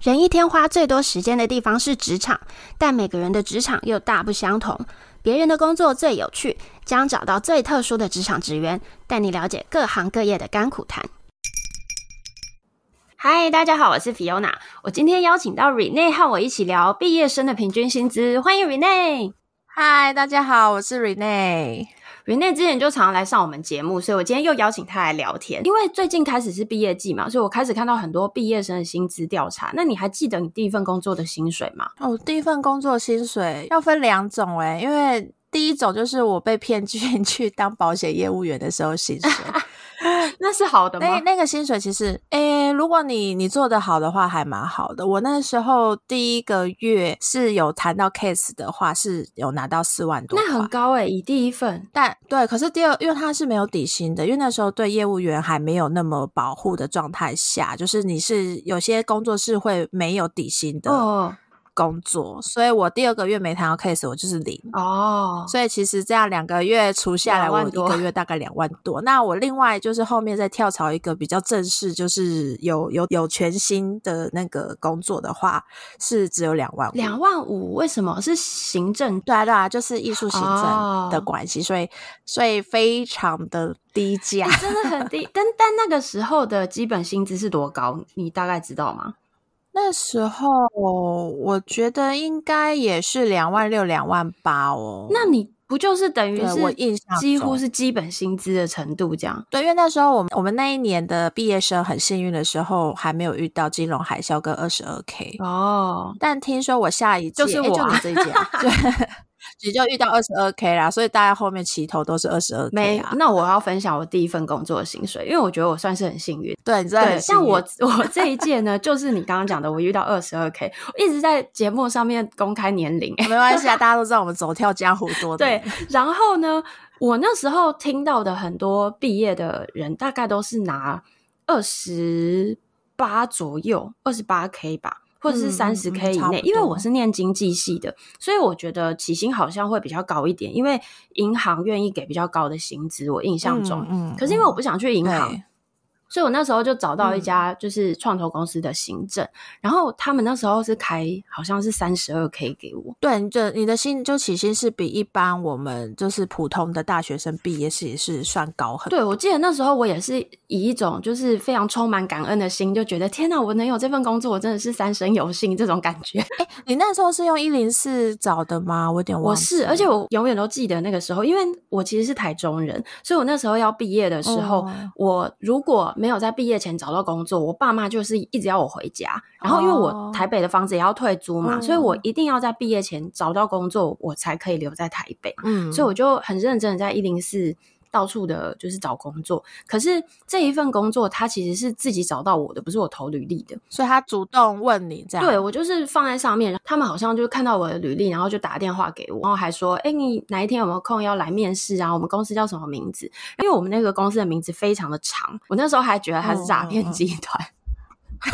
人一天花最多时间的地方是职场，但每个人的职场又大不相同。别人的工作最有趣，将找到最特殊的职场职员，带你了解各行各业的甘苦谈。嗨，大家好，我是 Fiona，我今天邀请到 Renee 和我一起聊毕业生的平均薪资，欢迎 Renee。嗨，大家好，我是云内。之前就常常来上我们节目，所以我今天又邀请他来聊天。因为最近开始是毕业季嘛，所以我开始看到很多毕业生的薪资调查。那你还记得你第一份工作的薪水吗？哦，第一份工作薪水要分两种诶，因为第一种就是我被骗进 去当保险业务员的时候薪水。那是好的吗？那那个薪水其实，诶、欸，如果你你做的好的话，还蛮好的。我那时候第一个月是有谈到 case 的话，是有拿到四万多，那很高诶、欸，以第一份。但对，可是第二，因为他是没有底薪的，因为那时候对业务员还没有那么保护的状态下，就是你是有些工作是会没有底薪的。哦。工作，所以我第二个月没谈到 case，我就是零哦。所以其实这样两个月除下来，我一个月大概两万多。那我另外就是后面再跳槽一个比较正式，就是有有有全新的那个工作的话，是只有两万五。两万五？为什么？是行政？对啊对啊，就是艺术行政的关系，哦，所以所以非常的低价，欸，真的很低。但但那个时候的基本薪资是多高？你大概知道吗？那时候我觉得应该也是两万六、两万八哦。那你不就是等于是我印象几乎是基本薪资的程度这样？对，因为那时候我们我们那一年的毕业生很幸运的时候，还没有遇到金融海啸跟二十二 K 哦。但听说我下一届就是我、啊欸、就你这一届，对。你就遇到二十二 k 啦，所以大家后面齐头都是二十二 k 啊。那我要分享我第一份工作的薪水，因为我觉得我算是很幸运。对，你知道，像我我这一届呢，就是你刚刚讲的，我遇到二十二 k，我一直在节目上面公开年龄，没关系啊，大家都知道我们走跳江湖多的。对，然后呢，我那时候听到的很多毕业的人，大概都是拿二十八左右，二十八 k 吧。或者是三十 K 以内，嗯嗯，因为我是念经济系的，所以我觉得起薪好像会比较高一点，因为银行愿意给比较高的薪资。我印象中，嗯，嗯，可是因为我不想去银行。所以我那时候就找到一家就是创投公司的行政，嗯，然后他们那时候是开好像是三十二 K 给我。对，就你的薪就起薪是比一般我们就是普通的大学生毕业是也是算高很多。对，我记得那时候我也是以一种就是非常充满感恩的心，就觉得天哪，我能有这份工作，我真的是三生有幸这种感觉。哎，你那时候是用一零四找的吗？我有点忘记。我是，而且我永远都记得那个时候，因为我其实是台中人，所以我那时候要毕业的时候，嗯，我如果没有在毕业前找到工作，我爸妈就是一直要我回家，然后因为我台北的房子也要退租嘛，哦、所以我一定要在毕业前找到工作，我才可以留在台北。嗯，所以我就很认真的在一零四。到处的就是找工作，可是这一份工作他其实是自己找到我的，不是我投履历的，所以他主动问你这样。对，我就是放在上面，他们好像就看到我的履历，然后就打电话给我，然后还说：“哎，你哪一天有没有空要来面试啊？我们公司叫什么名字？”因为我们那个公司的名字非常的长，我那时候还觉得他是诈骗集团。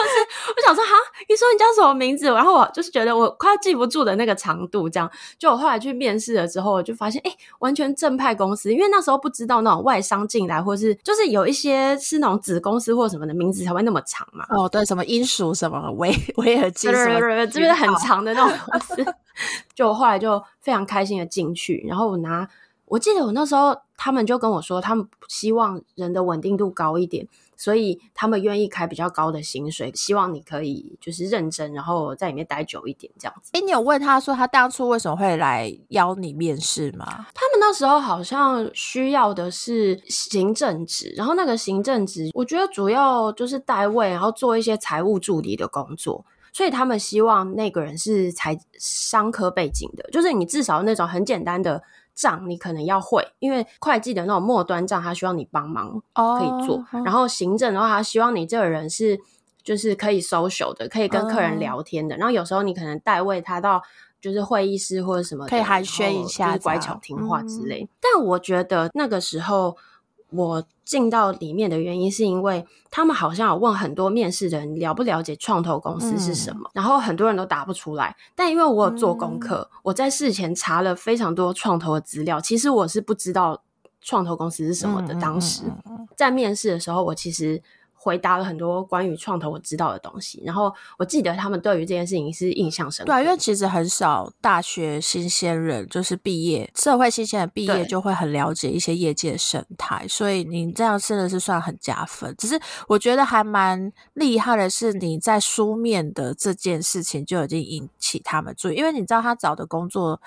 就是我想说哈，你说你叫什么名字？然后我就是觉得我快要记不住的那个长度，这样。就我后来去面试了之后，我就发现，哎、欸，完全正派公司。因为那时候不知道那种外商进来，或是就是有一些是那种子公司或什么的名字才会那么长嘛。哦，对，什么英属什么维维尔金什么，这边 很长的那种公司。就我后来就非常开心的进去，然后我拿，我记得我那时候他们就跟我说，他们希望人的稳定度高一点。所以他们愿意开比较高的薪水，希望你可以就是认真，然后在里面待久一点这样子。诶，你有问他说他当初为什么会来邀你面试吗？他们那时候好像需要的是行政职，然后那个行政职，我觉得主要就是代位，然后做一些财务助理的工作。所以他们希望那个人是财商科背景的，就是你至少那种很简单的。账你可能要会，因为会计的那种末端账，他需要你帮忙可以做。Oh, 然后行政的话，他希望你这个人是就是可以 social 的，可以跟客人聊天的。Oh. 然后有时候你可能代位他到就是会议室或者什么，可以寒暄一下，就是乖巧听话之类。嗯。但我觉得那个时候。我进到里面的原因是因为他们好像有问很多面试的人了不了解创投公司是什么，嗯，然后很多人都答不出来。但因为我有做功课，嗯，我在事前查了非常多创投的资料，其实我是不知道创投公司是什么的。当时在面试的时候，我其实回答了很多关于创投我知道的东西。然后我记得他们对于这件事情是印象深刻。对，因为其实很少大学新鲜人就是毕业，社会新鲜人毕业就会很了解一些业界生态，所以你这样真的是算很加分。只是我觉得还蛮厉害的是你在书面的这件事情就已经引起他们注意，因为你知道他找的工作。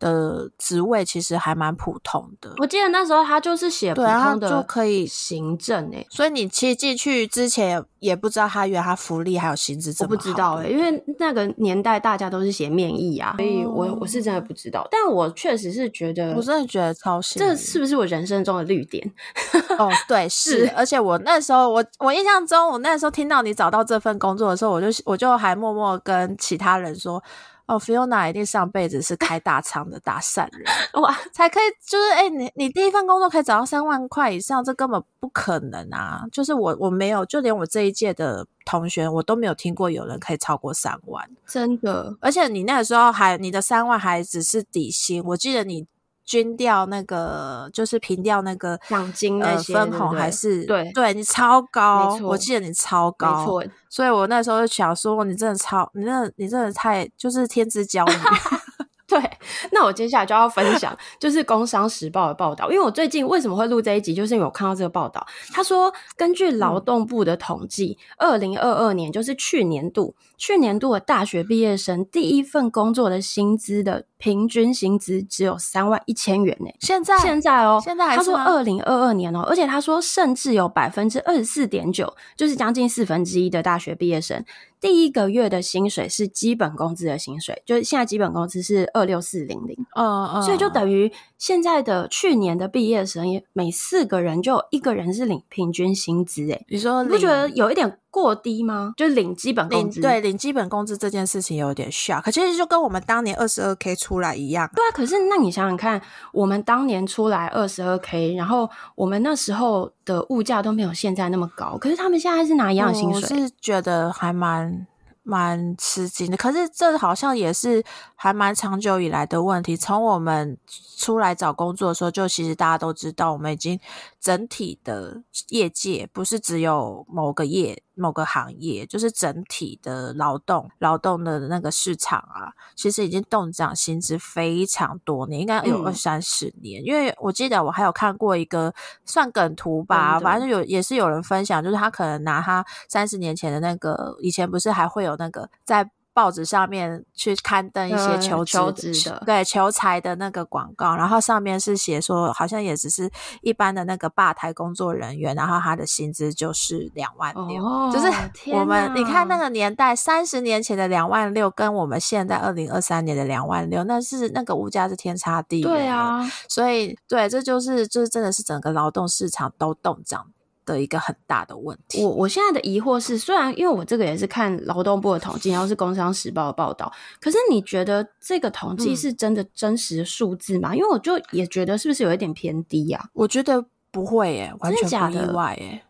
的职位其实还蛮普通的，我记得那时候他就是写普通的就可以行政诶，所以你其实进去之前也不知道他原来他福利还有薪资这么好。我不知道诶，因为那个年代大家都是写面议啊，所以我我是真的不知道，但我确实是觉得，我真的觉得超幸运，这是不是我人生中的绿点？哦，对，是，而且我那时候我我印象中，我那时候听到你找到这份工作的时候，我就我就还默默跟其他人说。哦，Fiona 一定上辈子是开大仓的大善人 哇，才可以就是哎、欸，你你第一份工作可以找到三万块以上，这根本不可能啊！就是我我没有，就连我这一届的同学，我都没有听过有人可以超过三万，真的。而且你那个时候还你的三万还只是底薪，我记得你。均掉那个就是平掉那个奖金那些、呃、分红还是对对你超高，我记得你超高，没错。所以我那时候就想说，你真的超，你真的你真的太就是天之骄女。对，那我接下来就要分享，就是《工商时报》的报道，因为我最近为什么会录这一集，就是因为我看到这个报道，他说根据劳动部的统计，二零二二年就是去年度，去年度的大学毕业生第一份工作的薪资的平均薪资只有三万一千元呢。现在现在哦，现在还他说二零二二年哦，而且他说甚至有百分之二十四点九，就是将近四分之一的大学毕业生。第一个月的薪水是基本工资的薪水，就是现在基本工资是二六四零零，嗯嗯，所以就等于现在的去年的毕业生，每四个人就有一个人是领平均薪资，哎，你说你不觉得有一点过低吗？就是领基本工资，对，领基本工资这件事情有点 shock，可其实就跟我们当年二十二 k 出来一样，对啊。可是那你想想看，我们当年出来二十二 k，然后我们那时候的物价都没有现在那么高，可是他们现在是拿一样的薪水，我是觉得还蛮。蛮吃惊的，可是这好像也是还蛮长久以来的问题。从我们出来找工作的时候，就其实大家都知道，我们已经整体的业界不是只有某个业。某个行业就是整体的劳动劳动的那个市场啊，其实已经冻涨薪资非常多年，应该有二三十年。嗯。因为我记得我还有看过一个算梗图吧，反正有也是有人分享，就是他可能拿他三十年前的那个，以前不是还会有那个在。报纸上面去刊登一些求职、求职的，对求财的那个广告，然后上面是写说，好像也只是一般的那个吧台工作人员，然后他的薪资就是两万六，哦，就是 我们你看那个年代，三十年前的两万六，跟我们现在二零二三年的两万六，那是那个物价是天差地远。对啊，所以对，这就是就是真的是整个劳动市场都冻涨。的一个很大的问题。我我现在的疑惑是，虽然因为我这个也是看劳动部的统计，然后是工商时报的报道，可是你觉得这个统计是真的真实的数字吗？嗯。因为我就也觉得是不是有一点偏低呀？我觉得不会耶，完全不意外耶。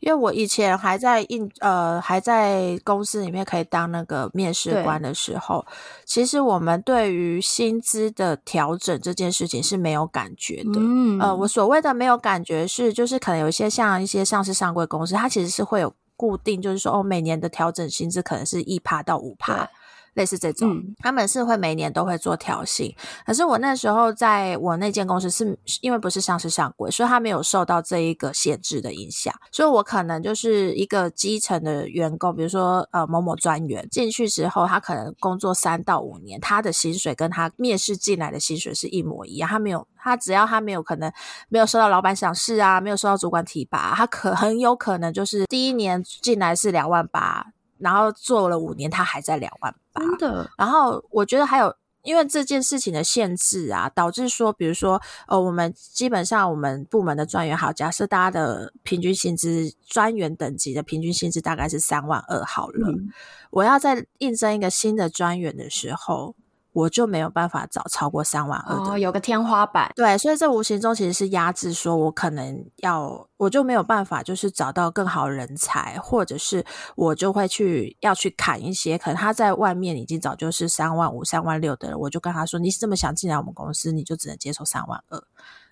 因为我以前还在应呃还在公司里面可以当那个面试官的时候，其实我们对于薪资的调整这件事情是没有感觉的。嗯，呃，我所谓的没有感觉是，就是可能有一些像一些上市上柜公司，它其实是会有固定，就是说哦，每年的调整薪资可能是一趴到五趴。类似这种，嗯，他们是会每年都会做调薪。可是我那时候在我那间公司是因为不是上市上柜，所以他没有受到这一个限制的影响。所以我可能就是一个基层的员工，比如说呃某某专员进去之后，他可能工作三到五年，他的薪水跟他面试进来的薪水是一模一样。他没有，他只要他没有可能没有受到老板赏识啊，没有受到主管提拔，他可很有可能就是第一年进来是两万八。然后做了五年，他还在两万八。真的。然后我觉得还有，因为这件事情的限制啊，导致说，比如说，呃，我们基本上我们部门的专员，好，假设大家的平均薪资，专员等级的平均薪资大概是三万二好了。嗯。我要在应征一个新的专员的时候。我就没有办法找超过三万二的。哦，有个天花板。对，所以这无形中其实是压制，说我可能要，我就没有办法，就是找到更好人才，或者是我就会去要去砍一些，可能他在外面已经早就是三万五、三万六的人，我就跟他说，你是这么想进来我们公司，你就只能接受三万二。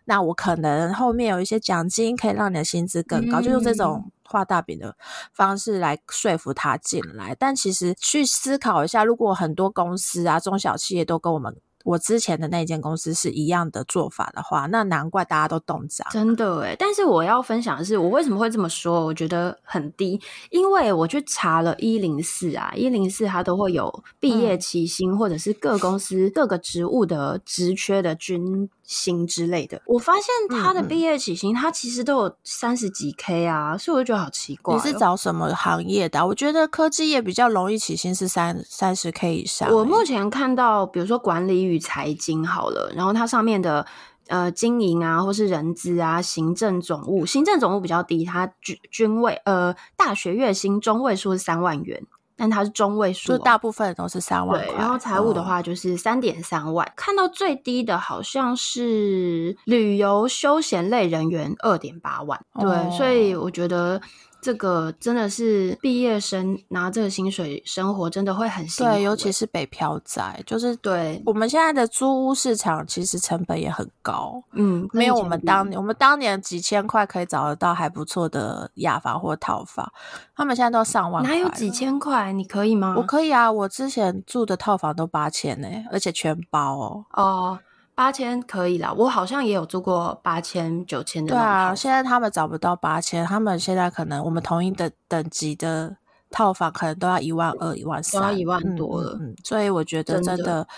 那我可能后面有一些奖金可以让你的薪资更高，嗯，就用这种画大饼的方式来说服他进来。但其实去思考一下，如果很多公司啊、中小企业都跟我们。我之前的那间公司是一样的做法的话，那难怪大家都冻涨。真的诶，但是我要分享的是，我为什么会这么说？我觉得很低，因为我去查了一零四啊，一零四它都会有毕业起薪，嗯、或者是各公司各个职务的职缺的均薪之类的。我发现他的毕业起薪，他其实都有三十几 K 啊，所以我就觉得好奇怪、哦。你是找什么行业的？我觉得科技业比较容易起薪是三三十 K 以上。我目前看到，比如说管理与财经好了，然后它上面的呃经营啊，或是人资啊，行政总务，行政总务比较低，它均均位呃大学月薪中位数是三万元，但它是中位数、哦，就大部分都是三万。对，然后财务的话就是三点三万，哦、看到最低的好像是旅游休闲类人员二点八万，对，哦、所以我觉得。这个真的是毕业生拿这个薪水生活真的会很辛苦，对，尤其是北漂仔，就是对我们现在的租屋市场，其实成本也很高，嗯，没有我们当年，我们当年几千块可以找得到还不错的雅房或套房，他们现在都上万，哪有几千块？你可以吗？我可以啊，我之前住的套房都八千呢，而且全包哦。哦。八千可以啦，我好像也有住过八千、九千的。对啊，现在他们找不到八千，他们现在可能我们同一等等级的套房可能都要一万二、一万三，都要一万多了。嗯，所以我觉得真的，真的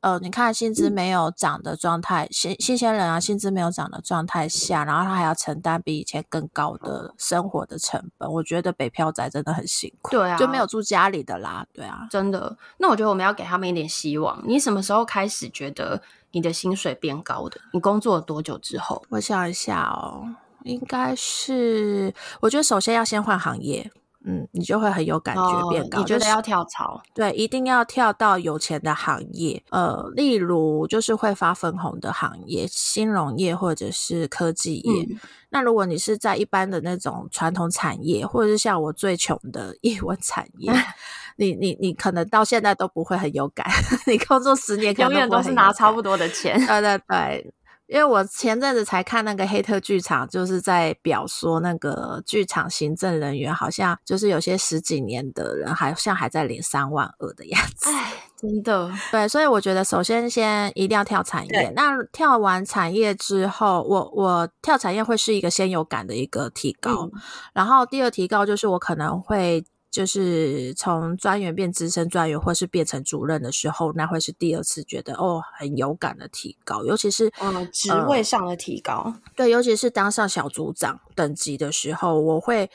呃，你看薪资没有涨的状态，新新鲜人啊，薪资没有涨的状态下，然后他还要承担比以前更高的生活的成本，我觉得北漂仔真的很辛苦。对啊，就没有住家里的啦。对啊，真的。那我觉得我们要给他们一点希望。你什么时候开始觉得？你的薪水变高的，你工作了多久之后？我想一下哦，应该是，我觉得首先要先换行业，嗯，你就会很有感觉变高。哦，你觉得要跳槽？对，一定要跳到有钱的行业，呃，例如就是会发分红的行业，金融业或者是科技业。嗯那如果你是在一般的那种传统产业，或者是像我最穷的艺文产业，你你你可能到现在都不会很有感，你工作十年，永远都是拿差不多的钱。对对对。因为我前阵子才看那个黑特剧场，就是在表说那个剧场行政人员好像就是有些十几年的人，好像还在领三万二的样子。哎，真的。对，所以我觉得首先先一定要跳产业。那跳完产业之后，我我跳产业会是一个先有感的一个提高，嗯、然后第二提高就是我可能会。就是从专员变资深专员，或是变成主任的时候，那会是第二次觉得哦很有感的提高，尤其是嗯职位上的提高，呃。对，尤其是当上小组长等级的时候，我会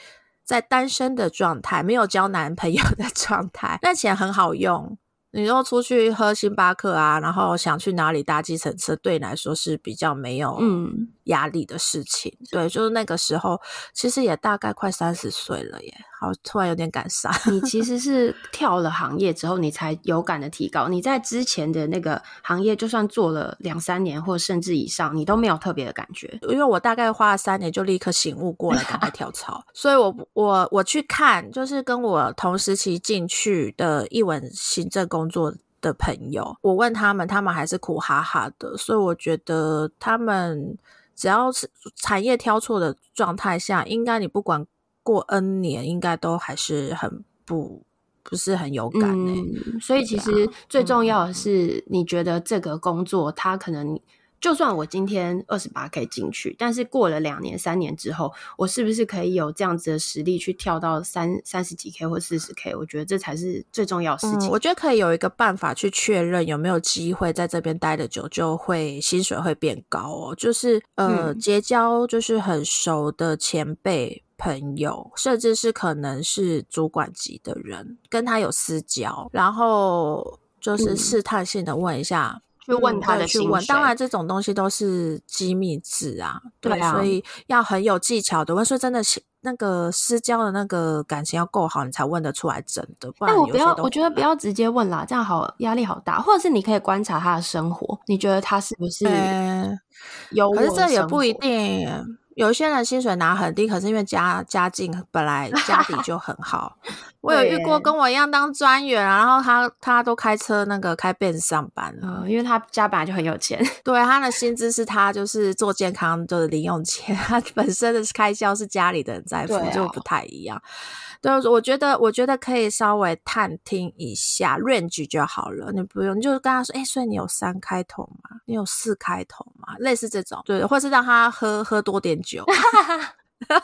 在单身的状态，没有交男朋友的 状态，那钱很好用。你说出去喝星巴克啊，然后想去哪里搭计程车，对你来说是比较没有压力的事情。嗯、对，就是那个时候，其实也大概快三十岁了耶。好，突然有点感伤。你其实 是跳了行业之后，你才有感的提高。你在之前的那个行业，就算做了两三年或甚至以上，你都没有特别的感觉。因为我大概花了三年就立刻醒悟过来，赶快跳槽。所以我我我去看，就是跟我同时期进去的一文行政工作的朋友，我问他们，他们还是苦哈哈的。所以我觉得他们只要是产业挑错的状态下，应该你不管。过 N 年应该都还是很不不是很有感的。嗯，所以其实最重要的是，你觉得这个工作，它可能就算我今天二十八 K 进去，但是过了两年、三年之后，我是不是可以有这样子的实力去跳到三三十几 K 或四十 K？我觉得这才是最重要的事情。嗯，我觉得可以有一个办法去确认有没有机会在这边待的久，就会薪水会变高哦。就是呃，嗯，结交就是很熟的前辈。朋友，甚至是可能是主管级的人，跟他有私交，然后就是试探性的问一下，去、嗯、问他的去问。当然，这种东西都是机密制啊，对，对啊，所以要很有技巧的问。所以真的是那个私交的那个感情要够好，你才问得出来真的。不然但我不要，我觉得不要直接问啦，这样好压力好大。或者是你可以观察他的生活，你觉得他是不是有？可是这也不一定。有些人薪水拿很低，可是因为家家境本来 家底就很好。我有遇过跟我一样当专员，然后他他都开车那个开 Benz 上班了，嗯，因为他家本来就很有钱。对，他的薪资是他就是做健康就是零用钱，他本身的开销是家里的人在付，哦，就不太一样。对，我觉得我觉得可以稍微探听一下 range 就好了，你不用，你就跟他说，哎，所以你有三开头吗？你有四开头吗？类似这种，对，或是让他喝喝多点酒，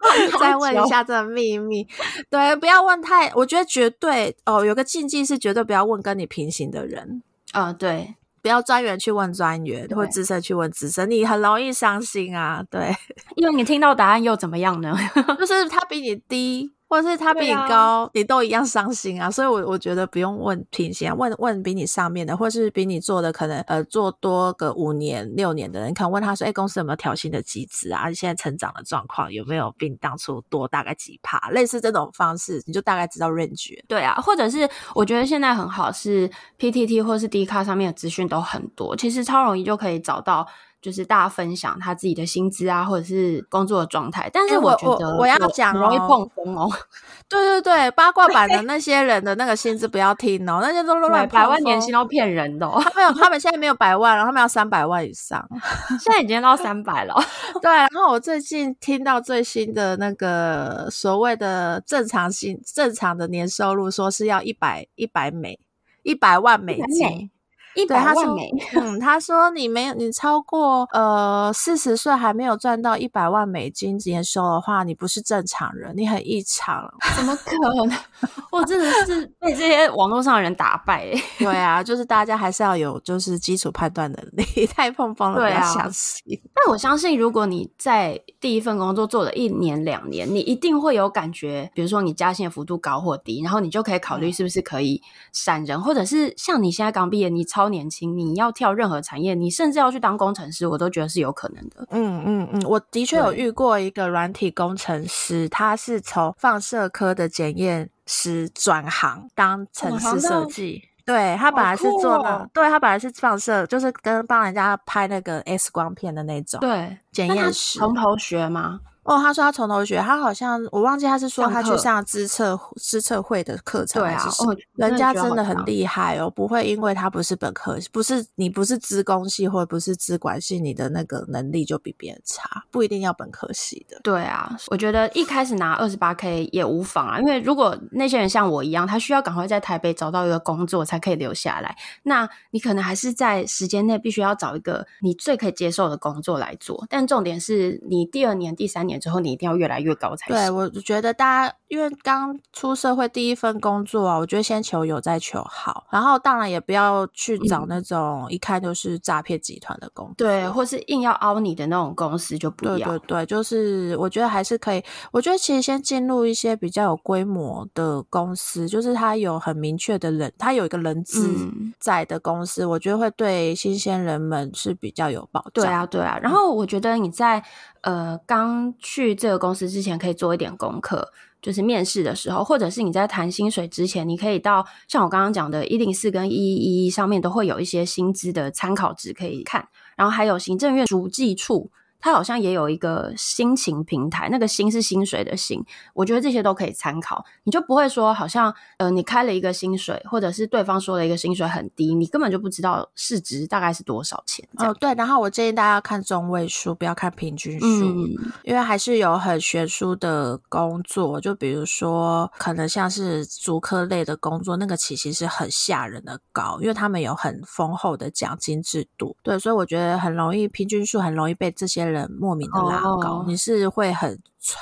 再问一下这个秘密。对，不要问太，我觉得绝对哦，有个禁忌是绝对不要问跟你平行的人。啊、哦，对，不要专员去问专员，或资深去问资深，你很容易伤心啊。对，因为你听到答案又怎么样呢？就是他比你低。或者是他比你高，啊、你都一样伤心啊！所以我，我我觉得不用问平行，问问比你上面的，或是比你做的可能呃做多个五年六年的人，可能问他说：“哎、欸，公司有没有调薪的机制啊？现在成长的状况有没有比你当初多大概几趴？”类似这种方式，你就大概知道 range。对啊，或者是我觉得现在很好，是 PTT 或是 D 卡上面的资讯都很多，其实超容易就可以找到。就是大家分享他自己的薪资啊，或者是工作的状态，但是我觉得我，要讲容易碰风哦。对对对，八卦版的那些人的那个薪资不要听哦，那些都乱百万年薪都骗人的哦。他没有，他们现在没有百万了，他们要三百万以上，现在已经到三百了。对，然后我最近听到最新的那个所谓的正常薪，正常的年收入，说是要一百一百美一百万美金。一百万美，嗯，他说你没有，你超过呃四十岁还没有赚到一百万美金年收的话，你不是正常人，你很异常。怎么可能？我真的是 被这些网络上的人打败。对啊，就是大家还是要有就是基础判断能力，太碰风了，不要相信。但我相信，如果你在第一份工作做了一年两年，你一定会有感觉，比如说你加薪的幅度高或低，然后你就可以考虑是不是可以闪人，嗯、或者是像你现在刚毕业，你超。超年轻，你要跳任何产业，你甚至要去当工程师，我都觉得是有可能的。嗯嗯嗯，我的确有遇过一个软体工程师，他是从放射科的检验师转行当程式设计。对，他本来是做的，哦、对，他本来是放射，就是跟帮人家拍那个 X 光片的那种。对，检验师从头学吗？哦，他说他从头学，他好像我忘记他是说他去上资测资测会的课程，对啊，哦，人家真的很厉害哦，不会因为他不是本科，不是你不是资工系或者不是资管系，你的那个能力就比别人差，不一定要本科系的。对啊，我觉得一开始拿二十八 K 也无妨啊，因为如果那些人像我一样，他需要赶快在台北找到一个工作才可以留下来，那你可能还是在时间内必须要找一个你最可以接受的工作来做，但重点是你第二年、第三年。之后你一定要越来越高才行。对，我觉得大家因为刚出社会第一份工作啊，我觉得先求有再求好，然后当然也不要去找那种一看就是诈骗集团的工作，对，或是硬要凹你的那种公司就不要。对对对，就是我觉得还是可以。我觉得其实先进入一些比较有规模的公司，就是它有很明确的人，它有一个人资在的公司，嗯，我觉得会对新鲜人们是比较有保障。对啊，对啊。然后我觉得你在。呃，刚去这个公司之前，可以做一点功课，就是面试的时候，或者是你在谈薪水之前，你可以到像我刚刚讲的一零四跟一一一上面都会有一些薪资的参考值可以看，然后还有行政院逐计处。他好像也有一个薪情平台，那个薪是薪水的薪，我觉得这些都可以参考，你就不会说好像呃你开了一个薪水，或者是对方说了一个薪水很低，你根本就不知道市值大概是多少钱。哦，对，然后我建议大家看中位数，不要看平均数，嗯，因为还是有很悬殊的工作，就比如说可能像是足科类的工作，那个起薪是很吓人的高，因为他们有很丰厚的奖金制度，对，所以我觉得很容易平均数很容易被这些。人莫名的拉高，oh. 你是会很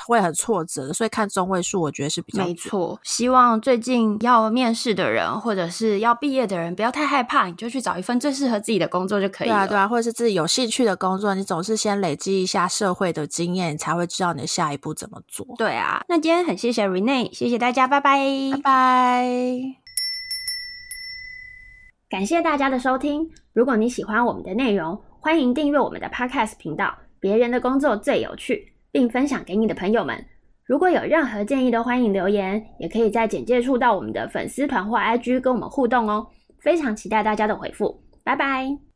会很挫折，所以看中位数，我觉得是比较没错。希望最近要面试的人，或者是要毕业的人，不要太害怕，你就去找一份最适合自己的工作就可以了。对啊，对啊，或者是自己有兴趣的工作，你总是先累积一下社会的经验，你才会知道你的下一步怎么做。对啊，那今天很谢谢 Renee，谢谢大家，拜拜，拜拜。感谢大家的收听。如果你喜欢我们的内容，欢迎订阅我们的 Podcast 频道。别人的工作最有趣，并分享给你的朋友们。如果有任何建议，都欢迎留言，也可以在简介处到我们的粉丝团或 IG 跟我们互动哦。非常期待大家的回复，拜拜。